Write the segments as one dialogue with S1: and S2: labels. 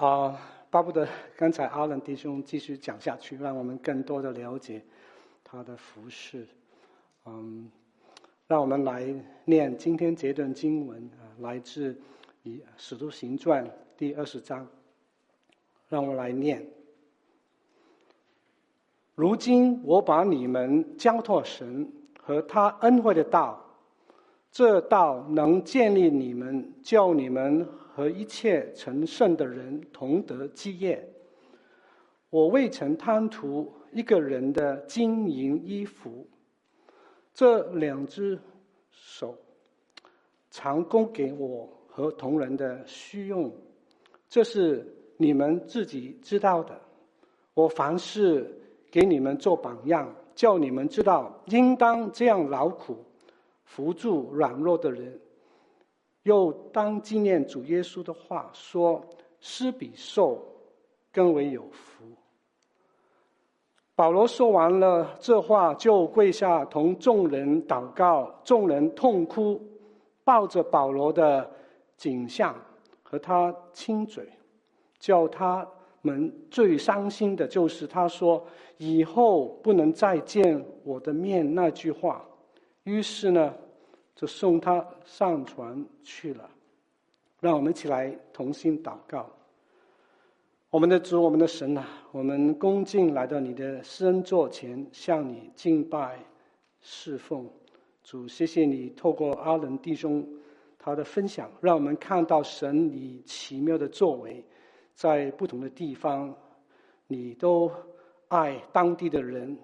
S1: 啊，巴不得刚才阿伦弟兄继续讲下去，让我们更多的了解他的服饰。嗯，让我们来念今天这段经文啊，来自以《使徒行传》第二十章。让我来念。如今我把你们交托神和他恩惠的道，这道能建立你们，叫你们和一切成圣的人同得基业。我未曾贪图一个人的金银衣服，这两只手常供给我和同人的需用，这是你们自己知道的。我凡事给你们做榜样，叫你们知道应当这样劳苦，扶助软弱的人。又当纪念主耶稣的话说：“施比受更为有福。”保罗说完了这话，就跪下同众人祷告。众人痛哭，抱着保罗的颈项和他亲嘴。叫他们最伤心的就是他说：“以后不能再见我的面。”那句话。于是呢，就送他上船去了。让我们一起来同心祷告。我们的主，我们的神啊，我们恭敬来到你的施恩座前，向你敬拜侍奉。主，谢谢你透过阿伦弟兄他的分享，让我们看到神你奇妙的作为，在不同的地方，你都爱当地的人，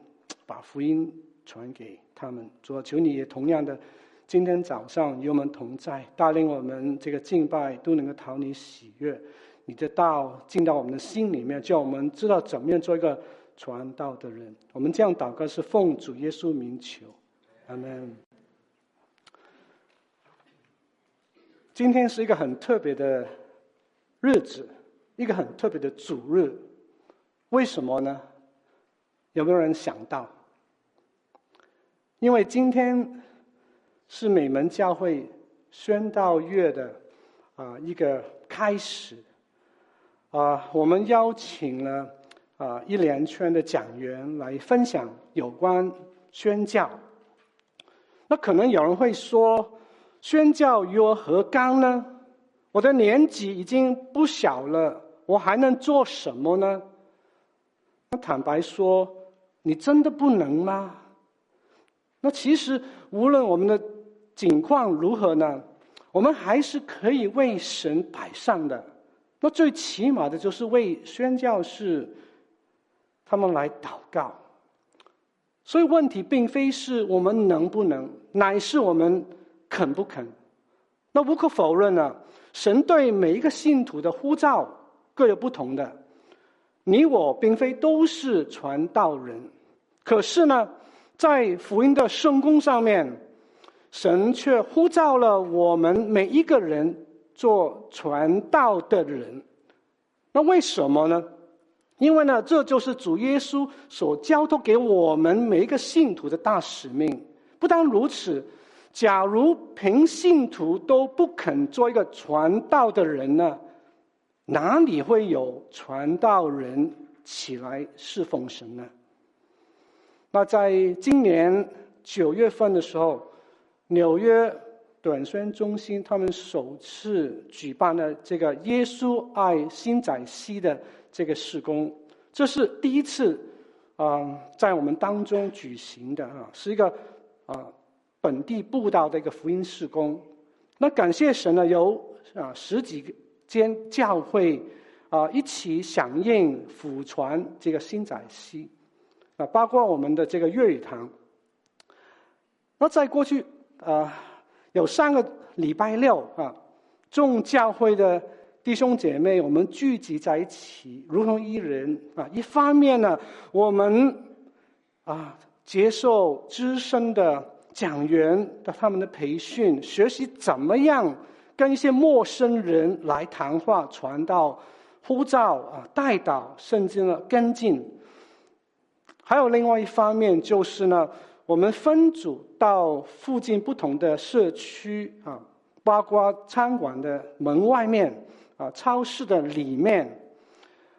S1: 把福音传给他们。主，求你也同样的。今天早上与我们同在，带领我们这个敬拜都能够讨你喜悦，你的道进到我们的心里面，叫我们知道怎么样做一个传道的人。我们这样祷告是奉主耶稣名求，阿门。今天是一个很特别的日子，一个很特别的主日，为什么呢？有没有人想到？因为今天。是美门教会宣道月的啊一个开始啊，我们邀请了啊一连串的讲员来分享有关宣教。那可能有人会说，宣教与我何干呢？我的年纪已经不小了，我还能做什么呢？那坦白说，你真的不能吗？那其实无论我们的。境况如何呢？我们还是可以为神摆上的。那最起码的就是为宣教士他们来祷告。所以问题并非是我们能不能，乃是我们肯不肯。那无可否认呢，神对每一个信徒的呼召各有不同的。你我并非都是传道人，可是呢，在福音的圣工上面。神却呼召了我们每一个人做传道的人，那为什么呢？因为呢，这就是主耶稣所交托给我们每一个信徒的大使命。不单如此，假如凭信徒都不肯做一个传道的人呢，哪里会有传道人起来侍奉神呢？那在今年九月份的时候。纽约短宣中心，他们首次举办了这个“耶稣爱新泽西”的这个事工，这是第一次啊，在我们当中举行的啊，是一个啊本地布道的一个福音事工。那感谢神呢，有啊十几间教会啊一起响应辅传这个新泽西啊，包括我们的这个粤语堂。那在过去。啊，有三个礼拜六啊，众教会的弟兄姐妹，我们聚集在一起，如同一人啊。一方面呢，我们啊接受资深的讲员的他们的培训，学习怎么样跟一些陌生人来谈话、传道、呼召啊、代祷，甚至呢跟进。还有另外一方面，就是呢。我们分组到附近不同的社区啊，包括餐馆的门外面啊，超市的里面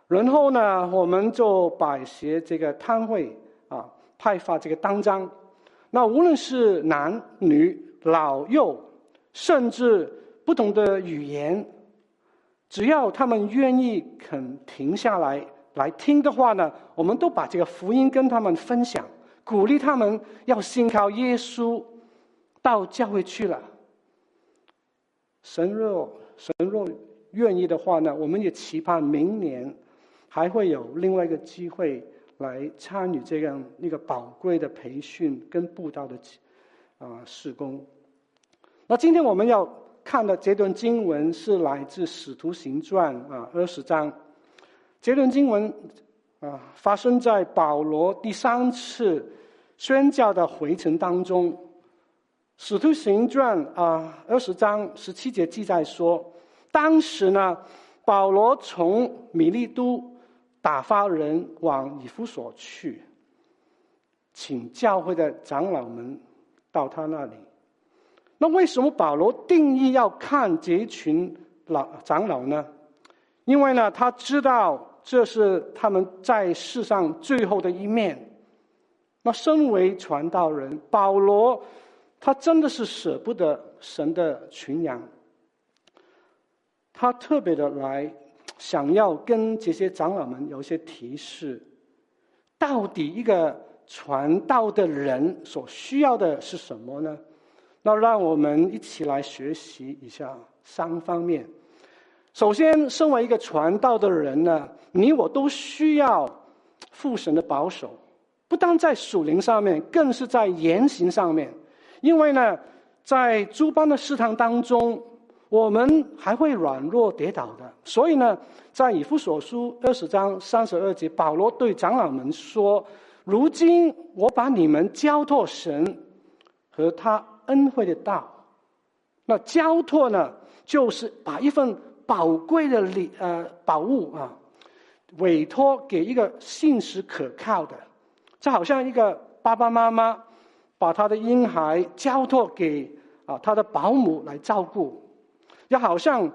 S1: 然后呢，我们就摆些这个摊位啊，派发这个单张。那无论是男女老幼，甚至不同的语言，只要他们愿意肯停下来来听的话呢，我们都把这个福音跟他们分享，鼓励他们要信靠耶稣，到教会去了。神若神若愿意的话呢，我们也期盼明年。还会有另外一个机会来参与这样一个宝贵的培训跟布道的啊事工。那今天我们要看的这段经文是来自《使徒行传》啊二十章。这段经文啊发生在保罗第三次宣教的回程当中，《使徒行传》啊二十章十七节记载说，当时呢保罗从米利都。打发人往以弗所去，请教会的长老们到他那里。那为什么保罗定义要看这群老长老呢？因为呢，他知道这是他们在世上最后的一面。那身为传道人，保罗他真的是舍不得神的群羊，他特别的来。想要跟这些长老们有一些提示，到底一个传道的人所需要的是什么呢？那让我们一起来学习一下三方面。首先，身为一个传道的人呢，你我都需要父神的保守，不单在属灵上面，更是在言行上面。因为呢，在诸般的试探当中。我们还会软弱跌倒的，所以呢，在以弗所书二十章三十二节，保罗对长老们说：“如今我把你们交托神和他恩惠的道。那交托呢，就是把一份宝贵的礼呃宝物啊，委托给一个信实可靠的，就好像一个爸爸妈妈把他的婴孩交托给啊他的保姆来照顾。”就好像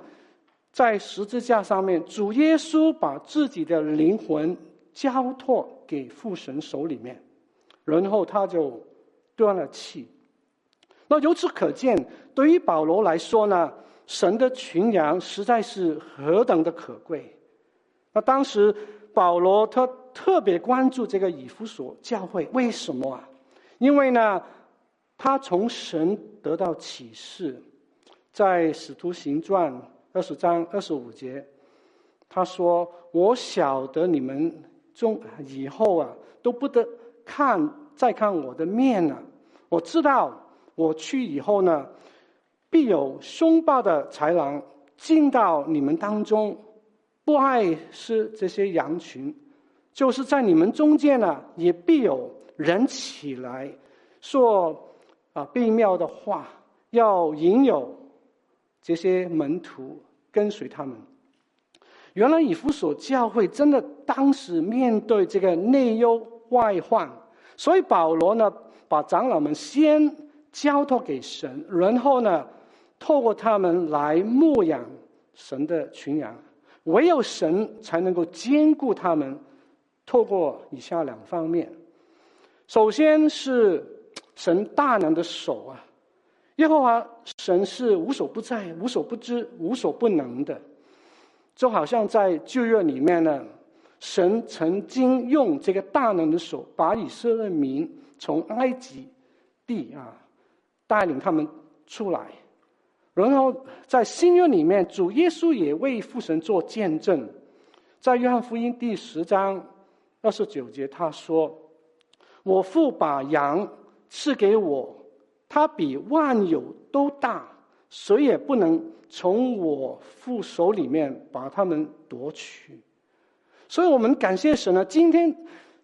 S1: 在十字架上面，主耶稣把自己的灵魂交托给父神手里面，然后他就断了气。那由此可见，对于保罗来说呢，神的群羊实在是何等的可贵。那当时保罗他特别关注这个以弗所教会，为什么啊？因为呢，他从神得到启示。在《使徒行传》二十章二十五节，他说：“我晓得你们中以后啊，都不得看再看我的面了。我知道我去以后呢，必有凶暴的豺狼进到你们当中，不爱惜这些羊群。就是在你们中间呢，也必有人起来说啊悖谬的话，要引诱。”这些门徒跟随他们。原来以弗所教会真的当时面对这个内忧外患，所以保罗呢，把长老们先交托给神，然后呢，透过他们来牧养神的群羊。唯有神才能够兼顾他们。透过以下两方面，首先是神大能的手啊。耶和华神是无所不在、无所不知、无所不能的，就好像在旧约里面呢，神曾经用这个大能的手把以色列民从埃及地啊带领他们出来，然后在新约里面，主耶稣也为父神做见证，在约翰福音第十章二十九节，他说：“我父把羊赐给我。”他比万有都大，谁也不能从我父手里面把他们夺取。所以我们感谢神呢，今天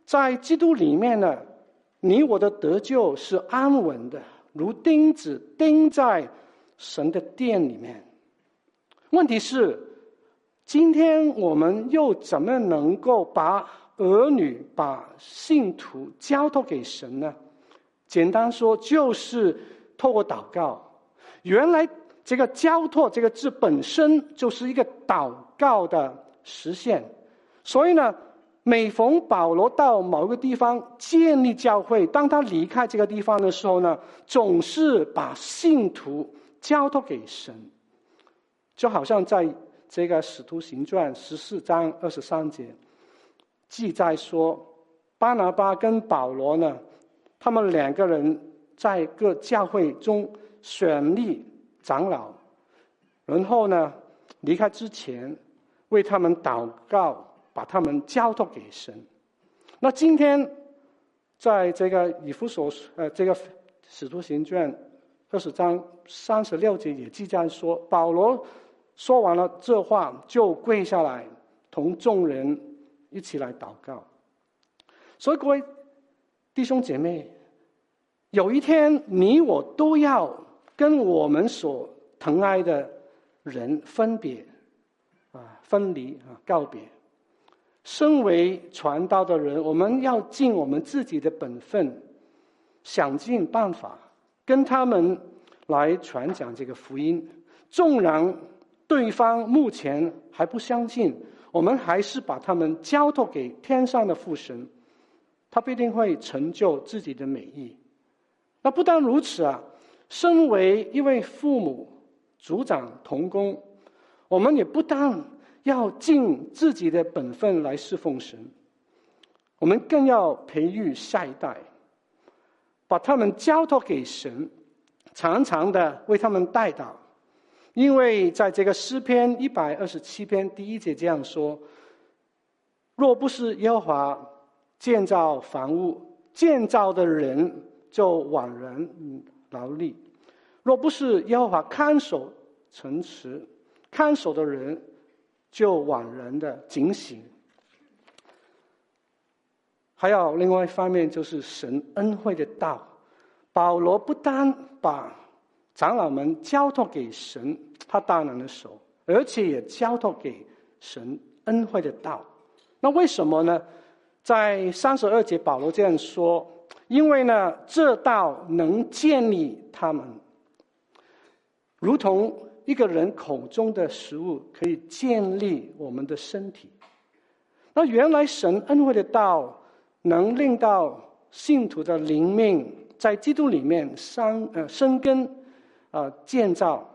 S1: 在基督里面呢，你我的得救是安稳的，如钉子钉在神的殿里面。问题是，今天我们又怎么能够把儿女、把信徒交托给神呢？简单说，就是透过祷告。原来这个“交托”这个字本身就是一个祷告的实现，所以呢，每逢保罗到某个地方建立教会，当他离开这个地方的时候呢，总是把信徒交托给神，就好像在这个《使徒行传》十四章二十三节记载说，巴拿巴跟保罗呢，他们两个人在各教会中选立长老，然后呢，离开之前为他们祷告。把他们交托给神。那今天，在这个以弗所呃这个使徒行传二十章三十六节也记载说，保罗说完了这话，就跪下来同众人一起来祷告。所以各位弟兄姐妹，有一天你我都要跟我们所疼爱的人分别啊，分离啊，告别。身为传道的人，我们要尽我们自己的本分，想尽办法跟他们来传讲这个福音。纵然对方目前还不相信，我们还是把他们交托给天上的父神，他必定会成就自己的美意。那不但如此啊，身为一位父母、族长、同工，我们也不但。要尽自己的本分来侍奉神，我们更要培育下一代，把他们交托给神，常常的为他们代祷。因为在这个诗篇一百二十七篇第一节这样说：“若不是耶和华建造房屋，建造的人就枉然劳力；若不是耶和华看守城池，看守的人。”就枉然的警醒，还有另外一方面，就是神恩惠的道。保罗不单把长老们交托给神他大能的手，而且也交托给神恩惠的道。那为什么呢？在三十二节，保罗这样说：“因为呢，这道能建立他们，如同。”一个人口中的食物可以建立我们的身体。那原来神恩惠的道能令到信徒的灵命在基督里面生呃生根、呃、建造，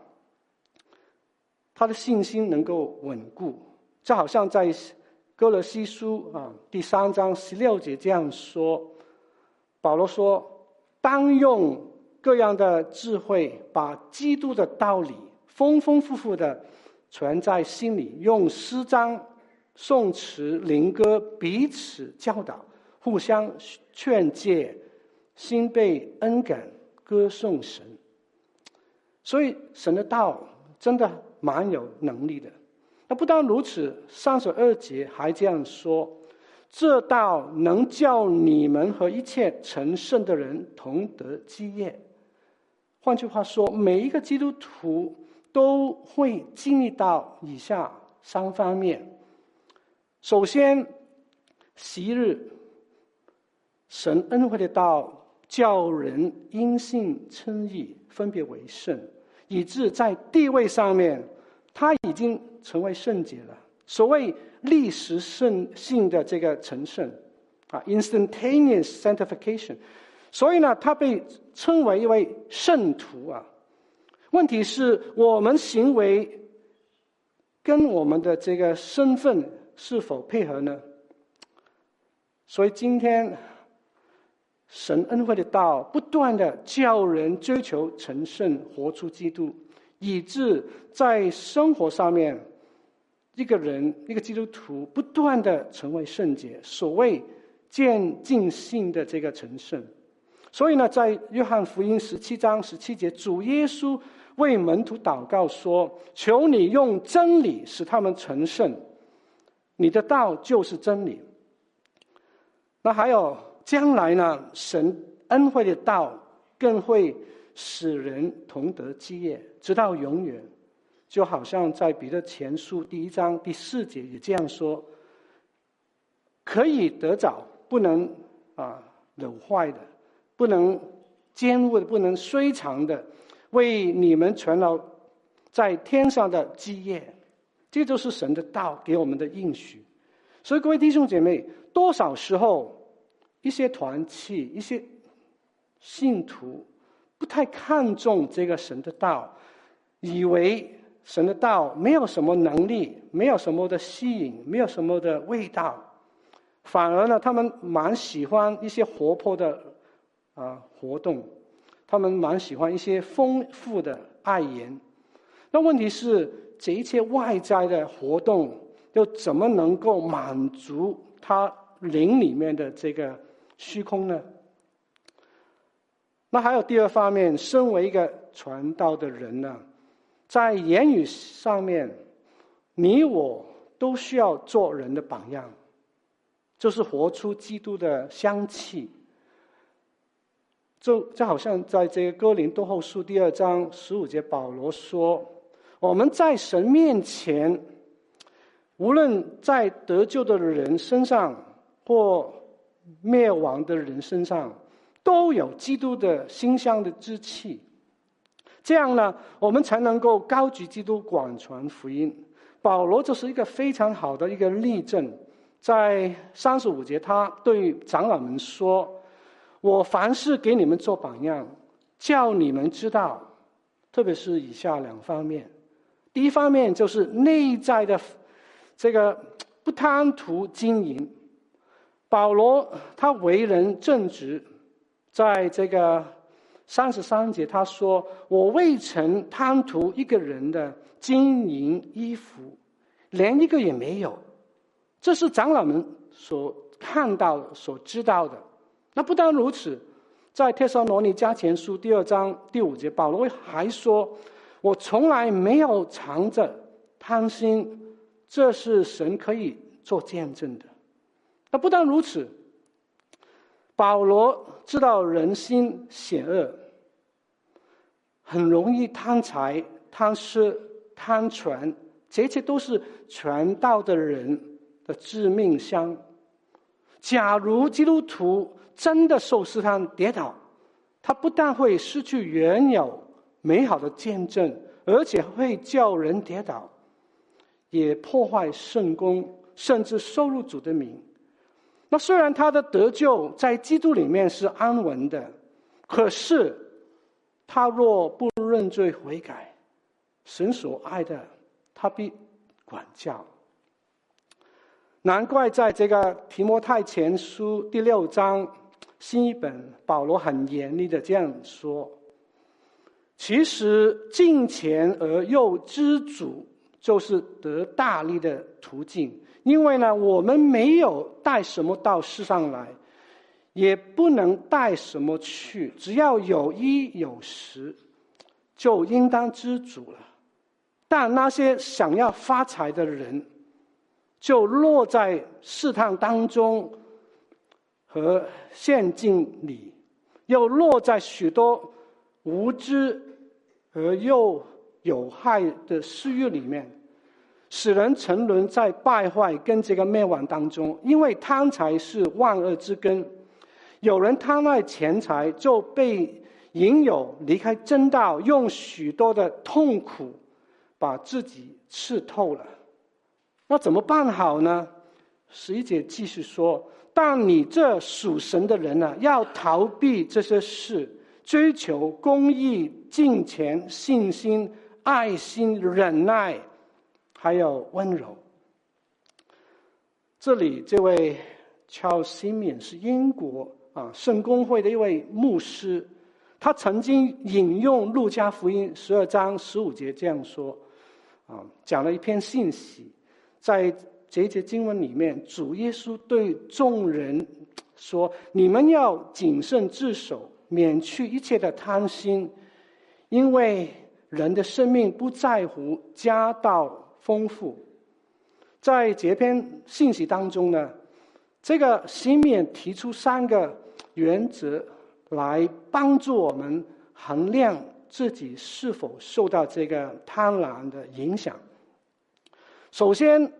S1: 他的信心能够稳固。就好像在歌罗西书啊第三章十六节这样说，保罗说：“当用各样的智慧，把基督的道理。”丰丰富富的存在心里，用诗章、颂词、灵歌彼此教导，互相劝诫，心被恩感，歌颂神。所以神的道真的蛮有能力的。那不但如此，三十二节还这样说：这道能叫你们和一切成圣的人同得基业。换句话说，每一个基督徒。都会经历到以下三方面。首先，昔日神恩惠的道，叫人因信称义，分别为圣，以致在地位上面，他已经成为圣洁了。所谓历史圣性的这个成圣啊，instantaneous sanctification。所以呢，他被称为一位圣徒啊。问题是我们行为跟我们的这个身份是否配合呢？所以今天神恩惠的道不断的叫人追求成圣，活出基督，以致在生活上面，一个人一个基督徒不断的成为圣洁，所谓渐进性的这个成圣。所以呢，在约翰福音十七章十七节，主耶稣。为门徒祷告说：“求你用真理使他们成圣，你的道就是真理。”那还有将来呢？神恩惠的道更会使人同得基业，直到永远。就好像在彼得前书第一章第四节也这样说：“可以得着，不能啊朽坏的，不能坚固的，不能衰残的。”为你们存了在天上的基业，这就是神的道给我们的应许。所以各位弟兄姐妹，多少时候一些团契、一些信徒不太看重这个神的道，以为神的道没有什么能力，没有什么的吸引，没有什么的味道，反而呢，他们蛮喜欢一些活泼的啊活动，他们蛮喜欢一些丰富的爱言。那问题是，这一切外在的活动，又怎么能够满足他灵里面的这个虚空呢？那还有第二方面，身为一个传道的人呢，在言语上面，你我都需要做人的榜样，就是活出基督的香气。就就好像在这个哥林多后书第二章十五节，保罗说。我们在神面前，无论在得救的人身上或灭亡的人身上，都有基督的馨香的之气。这样呢，我们才能够高举基督，广传福音。保罗就是一个非常好的一个例证。在三十五节，他对长老们说：“我凡事给你们做榜样，叫你们知道，特别是以下两方面。”第一方面就是内在的这个不贪图经营。保罗他为人正直，在这个三十三节他说：“我未曾贪图一个人的金银衣服，连一个也没有。”这是长老们所看到、所知道的。那不但如此，在帖撒罗尼迦前书第二章第五节，保罗还说。我从来没有藏着贪心，这是神可以做见证的。那不但如此，保罗知道人心险恶，很容易贪财、贪色、贪权，这些都是传道的人的致命伤。假如基督徒真的受试探跌倒，他不但会失去原有。美好的见证，而且会叫人跌倒，也破坏圣工，甚至收入主的名。那虽然他的得救在基督里面是安稳的，可是他若不认罪悔改，神所爱的，他必管教。难怪在这个提摩太前书第六章新译本，保罗很严厉的这样说。其实敬虔而又知足，就是得大利的途径。因为呢，我们没有带什么到世上来，也不能带什么去。只要有衣有食，就应当知足了。但那些想要发财的人，就落在试探当中和陷阱里，又落在许多无知。而又有害的私欲里面，使人沉沦在败坏跟这个灭亡当中。因为贪财是万恶之根，有人贪爱钱财，就被引诱离开正道，用许多的痛苦把自己刺透了。那怎么办好呢？十一姐继续说：但你这属神的人呢、啊，要逃避这些事。追求公义、敬虔、信心、爱心、忍耐，还有温柔。这里这位乔西敏是英国啊圣公会的一位牧师，他曾经引用路加福音十二章十五节这样说：啊，讲了一篇信息，在这节经文里面，主耶稣对众人说：“你们要谨慎自守。”免去一切的贪心，因为人的生命不在乎家道丰富。在这篇信息当中呢，这个西面提出三个原则来帮助我们衡量自己是否受到这个贪婪的影响。首先，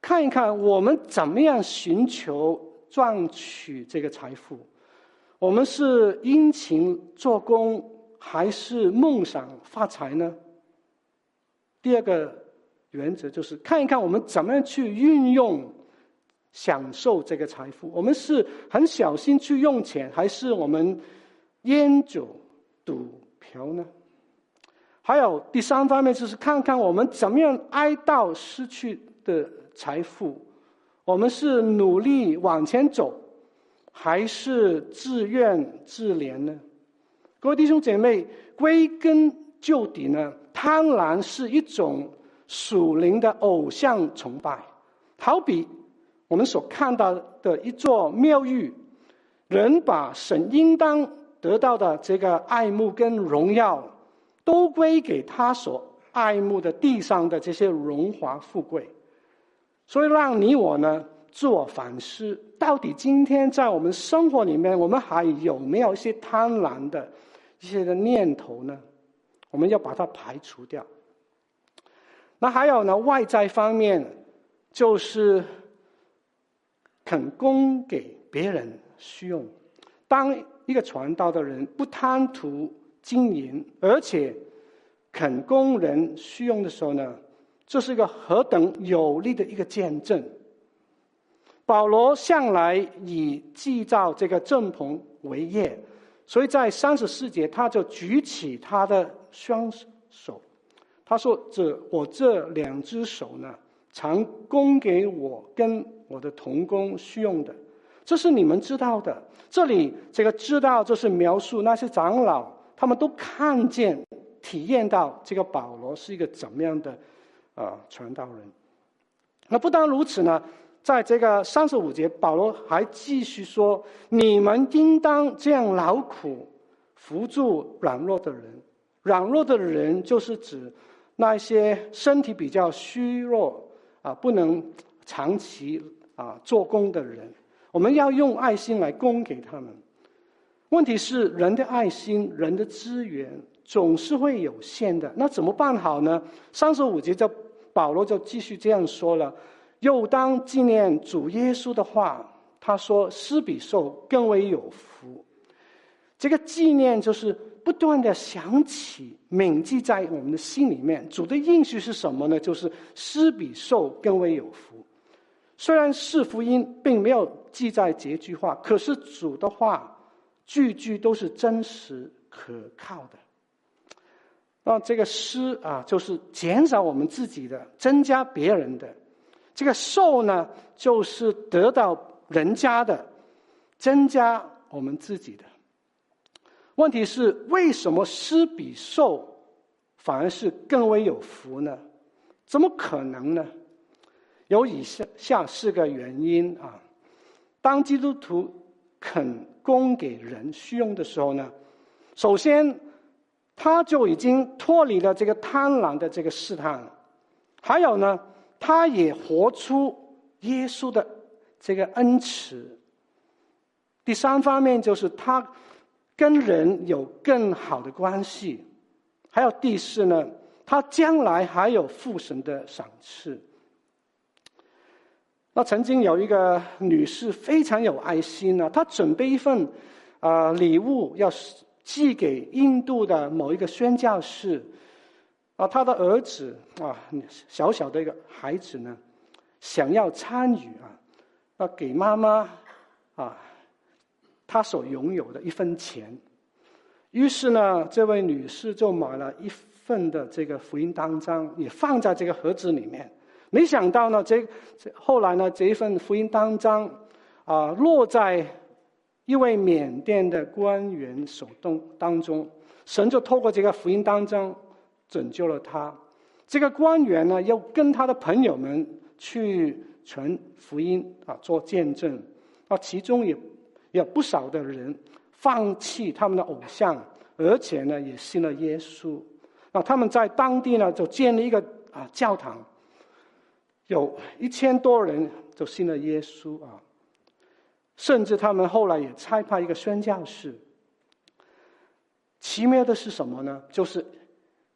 S1: 看一看我们怎么样寻求赚取这个财富。我们是殷勤做工，还是梦想发财呢？第二个原则就是看一看我们怎么样去运用享受这个财富？我们是很小心去用钱，还是我们烟酒赌嫖呢？还有第三方面，就是看看我们怎么样哀悼失去的财富。我们是努力往前走，还是自怨自怜呢？各位弟兄姐妹，归根究底呢，贪婪是一种属灵的偶像崇拜，好比我们所看到的一座庙宇，人把神应当得到的这个爱慕跟荣耀，都归给他所爱慕的地上的这些荣华富贵。所以，让你我呢自我反思：到底今天在我们生活里面，我们还有没有一些贪婪的一些的念头呢？我们要把它排除掉。那还有呢，外在方面，就是肯供给别人需用。当一个传道的人不贪图金银，而且肯供人需用的时候呢，这是一个何等有力的一个见证！保罗向来以建造这个帐篷为业，所以在三十四节他就举起他的双手，他说：“这我这两只手呢，常供给我跟我的同工需用的，这是你们知道的。这里这个知道，就是描述那些长老，他们都看见、体验到这个保罗是一个怎么样的。”啊，传道人。那不单如此呢，在这个三十五节，保罗还继续说：“你们应当这样劳苦，扶助软弱的人。软弱的人就是指那一些身体比较虚弱啊，不能长期啊做工的人。我们要用爱心来供给他们。问题是，人的爱心，人的资源。”总是会有限的，那怎么办好呢？三十五节就保罗就继续这样说了，又当纪念主耶稣的话，他说：“施比受更为有福。”这个纪念就是不断的想起、铭记在我们的心里面。主的应许是什么呢？就是施比受更为有福。虽然四福音并没有记载这句话，可是主的话句句都是真实可靠的。那这个施啊，就是减少我们自己的，增加别人的；这个受呢，就是得到人家的，增加我们自己的。问题是，为什么施比受反而是更为有福呢？怎么可能呢？有以下下四个原因啊。当基督徒肯供给人需用的时候呢，首先。他就已经脱离了这个贪婪的这个试探，还有呢，他也活出耶稣的这个恩慈。第三方面就是他跟人有更好的关系，还有第四呢，他将来还有父神的赏赐。那曾经有一个女士非常有爱心呢，她准备一份啊、礼物要。寄给印度的某一个宣教士，啊，他的儿子啊，小小的一个孩子呢，想要参与啊，要给妈妈啊，他所拥有的一分钱。于是呢，这位女士就买了一份的这个福音单张，也放在这个盒子里面。没想到呢，这这后来呢，这一份福音单张啊，落在。一位缅甸的官员手动当中，神就透过这个福音当中拯救了他。这个官员呢，又跟他的朋友们去传福音啊，做见证。啊，其中也有不少的人放弃他们的偶像，而且呢，也信了耶稣。啊，他们在当地呢，就建立一个啊教堂，有一千多人就信了耶稣啊。甚至他们后来也差派一个宣教士。奇妙的是什么呢？就是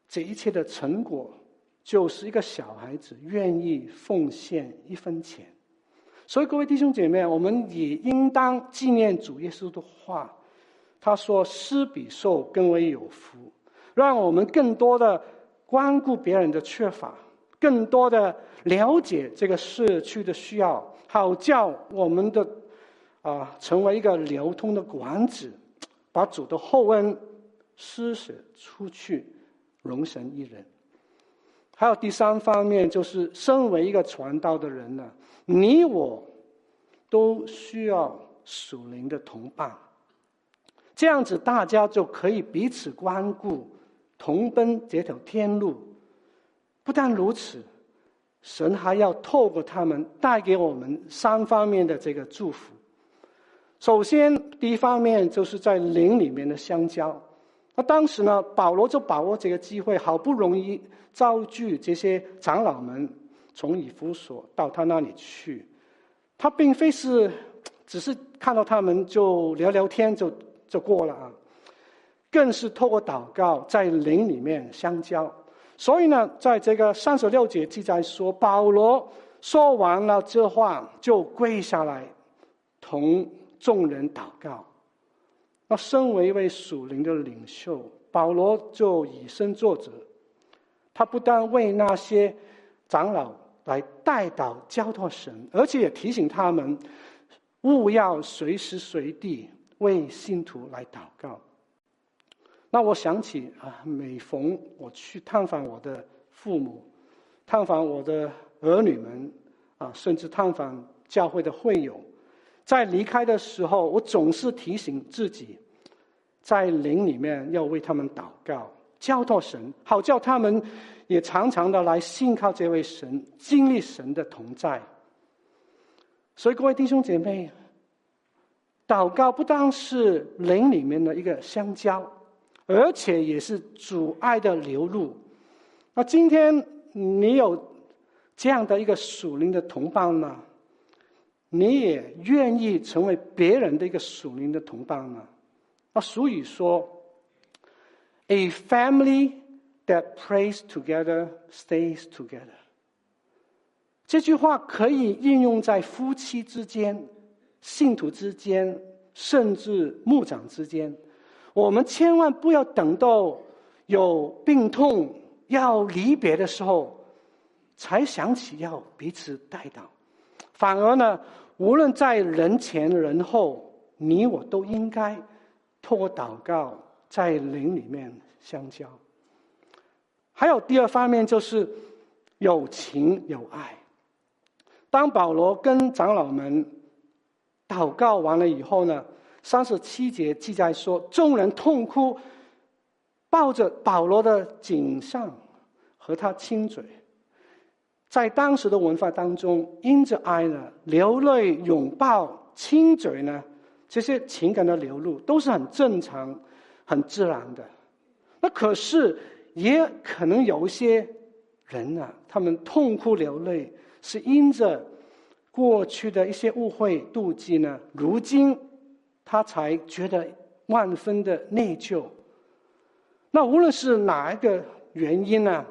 S1: 这一切的成果，就是一个小孩子愿意奉献一分钱。所以各位弟兄姐妹，我们也应当纪念主耶稣的话。他说：“施比受更为有福。”让我们更多的关顾别人的缺乏，更多的了解这个社区的需要，好叫我们的啊成为一个流通的管子，把主的厚恩施舍出去，荣神一人。还有第三方面，就是身为一个传道的人呢，你我都需要属灵的同伴，这样子大家就可以彼此关顾，同奔这条天路。不但如此，神还要透过他们带给我们三方面的这个祝福。首先，第一方面就是在灵里面的相交。那当时呢，保罗就把握这个机会，好不容易召聚这些长老们从以弗所到他那里去。他并非是只是看到他们就聊聊天就就过了啊，更是透过祷告在灵里面相交。所以呢，在这个三十六节记载说，保罗说完了这话，就跪下来同众人祷告。那身为一位属灵的领袖，保罗就以身作则。他不但为那些长老来代祷交托神，而且也提醒他们，务要随时随地为信徒来祷告。那我想起啊，每逢我去探访我的父母，探访我的儿女们，啊，甚至探访教会的会友，在离开的时候，我总是提醒自己，在灵里面要为他们祷告，交托神，好叫他们也常常的来信靠这位神，经历神的同在。所以各位弟兄姐妹，祷告不单是灵里面的一个相交。而且也是主爱的流露。那今天你有这样的一个属灵的同伴吗？你也愿意成为别人的一个属灵的同伴吗？那俗语说：“A family that prays together stays together。”这句话可以应用在夫妻之间、信徒之间，甚至牧长之间。我们千万不要等到有病痛要离别的时候，才想起要彼此代祷。反而呢，无论在人前人后，你我都应该透过祷告，在灵里面相交。还有第二方面就是有情有爱。当保罗跟长老们祷告完了以后呢，三十七节记载说，众人痛哭，抱着保罗的颈项和他亲嘴。在当时的文化当中，因着爱呢，流泪、拥抱、亲嘴呢，这些情感的流露都是很正常、很自然的。那可是也可能有一些人呢，他们痛哭流泪，是因着过去的一些误会、妒忌呢，如今。他才觉得万分的内疚。那无论是哪一个原因呢？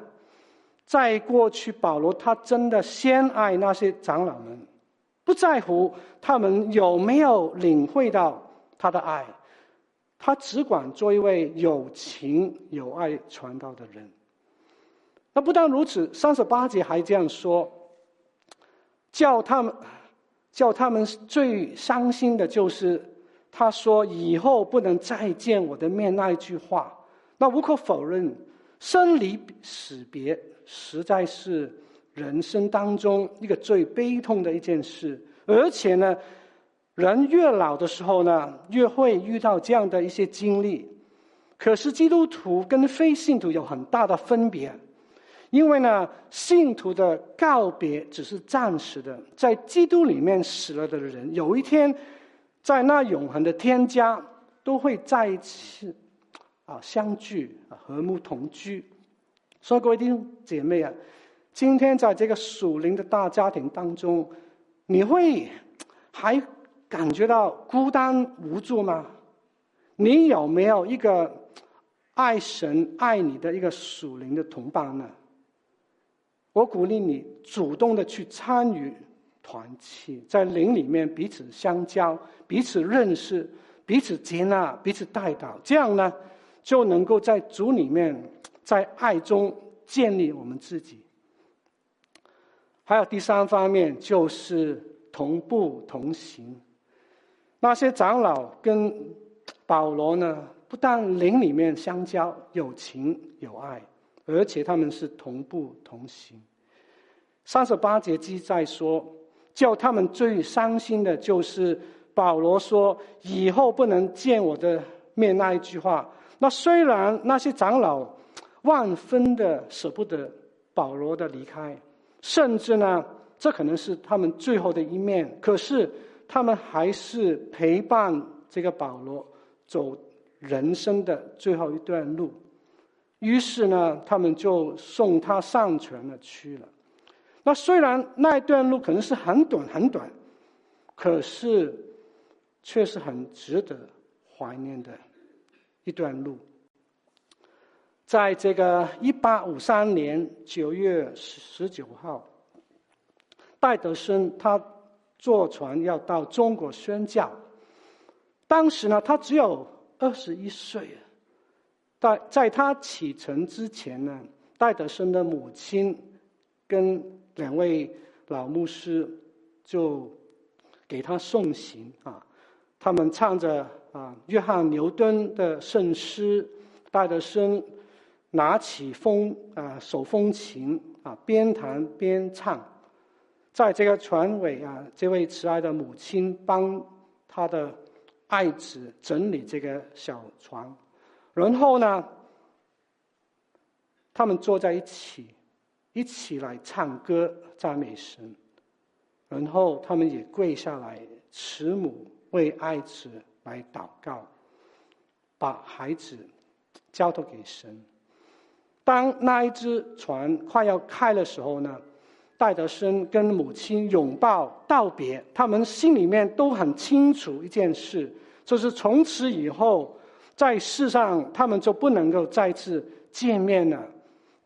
S1: 在过去，保罗他真的先爱那些长老们，不在乎他们有没有领会到他的爱，他只管做一位有情有爱传道的人。那不但如此，三十八节还这样说：叫他们，叫他们最伤心的就是。他说：“以后不能再见我的面。”那一句话，那无可否认，生离死别实在是人生当中一个最悲痛的一件事。而且呢，人越老的时候呢，越会遇到这样的一些经历。可是基督徒跟非信徒有很大的分别，因为呢，信徒的告别只是暂时的，在基督里面死了的人，有一天。在那永恒的天家，都会再一次啊相聚啊和睦同居。所以各位弟兄姐妹啊，今天在这个属灵的大家庭当中，你会还感觉到孤单无助吗？你有没有一个爱神爱你的一个属灵的同伴呢？我鼓励你主动的去参与。团契在灵里面彼此相交、彼此认识、彼此接纳、彼此代祷，这样呢，就能够在主里面，在爱中建立我们自己。还有第三方面就是同步同行。那些长老跟保罗呢，不但灵里面相交，有情有爱，而且他们是同步同行。三十八节记载说，叫他们最伤心的就是保罗说以后不能见我的面那一句话。那虽然那些长老万分的舍不得保罗的离开，甚至呢，这可能是他们最后的一面，可是他们还是陪伴这个保罗走人生的最后一段路。于是呢，他们就送他上船了去了。那虽然那一段路可能是很短很短，可是却是很值得怀念的。一段路，在这个一八五三年九月十九号，戴德生他坐船要到中国宣教。当时呢，他只有二十一岁。在在他启程之前呢，戴德生的母亲跟两位老牧师就给他送行啊，他们唱着。啊，约翰牛顿的圣诗，戴德生拿起风啊手风琴啊，边弹边唱，在这个船尾啊，这位慈爱的母亲帮他的爱子整理这个小船，然后呢，他们坐在一起，一起来唱歌赞美神，然后他们也跪下来，慈母为爱子。来祷告，把孩子交托给神。当那一只船快要开的时候呢，戴德生跟母亲拥抱道别，他们心里面都很清楚一件事，就是从此以后在世上他们就不能够再次见面了。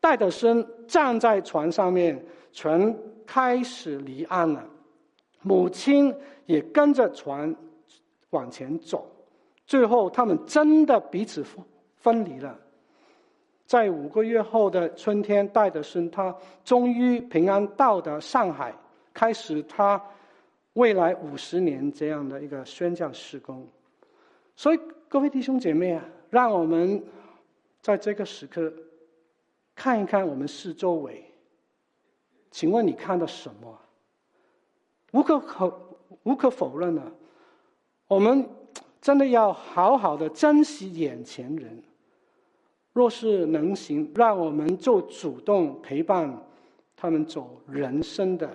S1: 戴德生站在船上面，船开始离岸了，母亲也跟着船。往前走，最后他们真的彼此分离了。在五个月后的春天，戴德生他终于平安到达上海，开始他未来五十年这样的一个宣教事工。所以，各位弟兄姐妹啊，让我们在这个时刻看一看我们四周围。请问你看到什么？无可可无可否认的。我们真的要好好的珍惜眼前人，若是能行，让我们就主动陪伴他们走人生的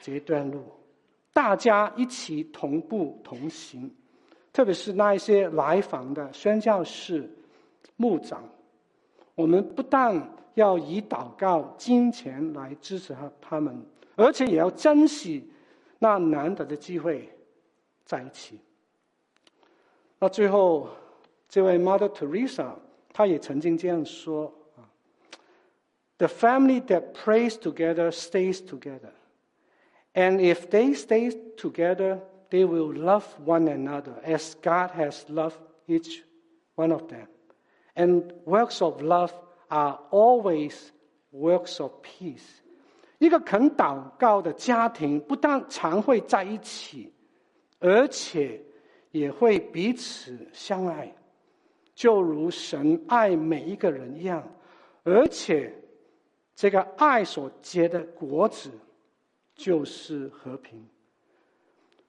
S1: 这段路，大家一起同步同行。特别是那一些来访的宣教士、牧长，我们不但要以祷告、金钱来支持他他们，而且也要珍惜那难得的机会。在一起。那最后，这位 Mother Teresa，她也曾经这样说啊：“The family that prays together stays together, and if they stay together, they will love one another as God has loved each one of them. And works of love are always works of peace.” 一个肯祷告的家庭，不但常会在一起。而且也会彼此相爱， 就如神爱每一个人一样。而且，这个爱所结的果子就是和平。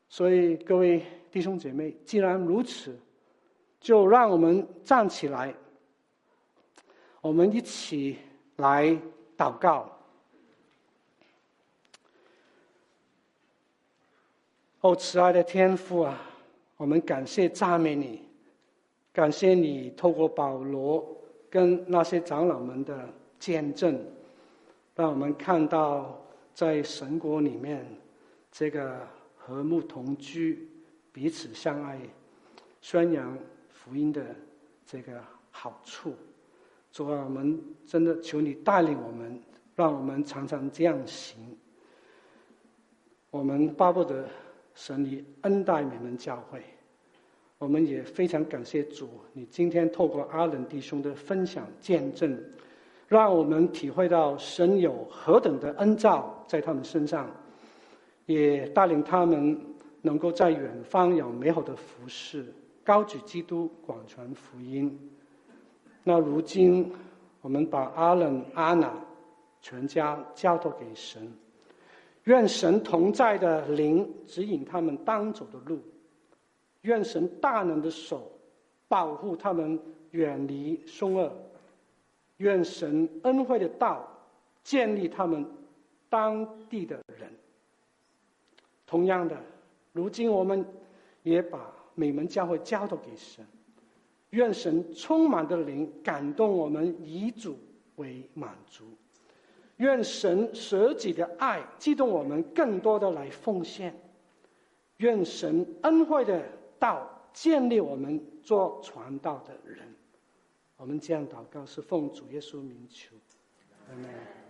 S1: 所以，各位弟兄姐妹，既然如此，就让我们站起来，我们一起来祷告。哦，慈爱的天父啊，我们感谢赞美你，感谢你透过保罗跟那些长老们的见证，让我们看到在神国里面这个和睦同居、彼此相爱、宣扬福音的这个好处。主啊，我们真的求你带领我们，让我们常常这样行。我们巴不得。神你恩待你们教会，我们也非常感谢主。你今天透过阿伦弟兄的分享见证，让我们体会到神有何等的恩照在他们身上，也带领他们能够在远方有美好的服事，高举基督，广传福音。那如今，我们把阿伦、阿娜全家交托给神，愿神同在的灵指引他们当走的路，愿神大能的手保护他们远离凶恶，愿神恩惠的道建立他们当地的人。同样的，如今我们也把美门教会交托给神。愿神充满的灵感动我们，以主为满足；愿神舍己的爱激动我们，更多的来奉献；愿神恩惠的道建立我们做传道的人。我们这样祷告，是奉主耶稣名求，阿门。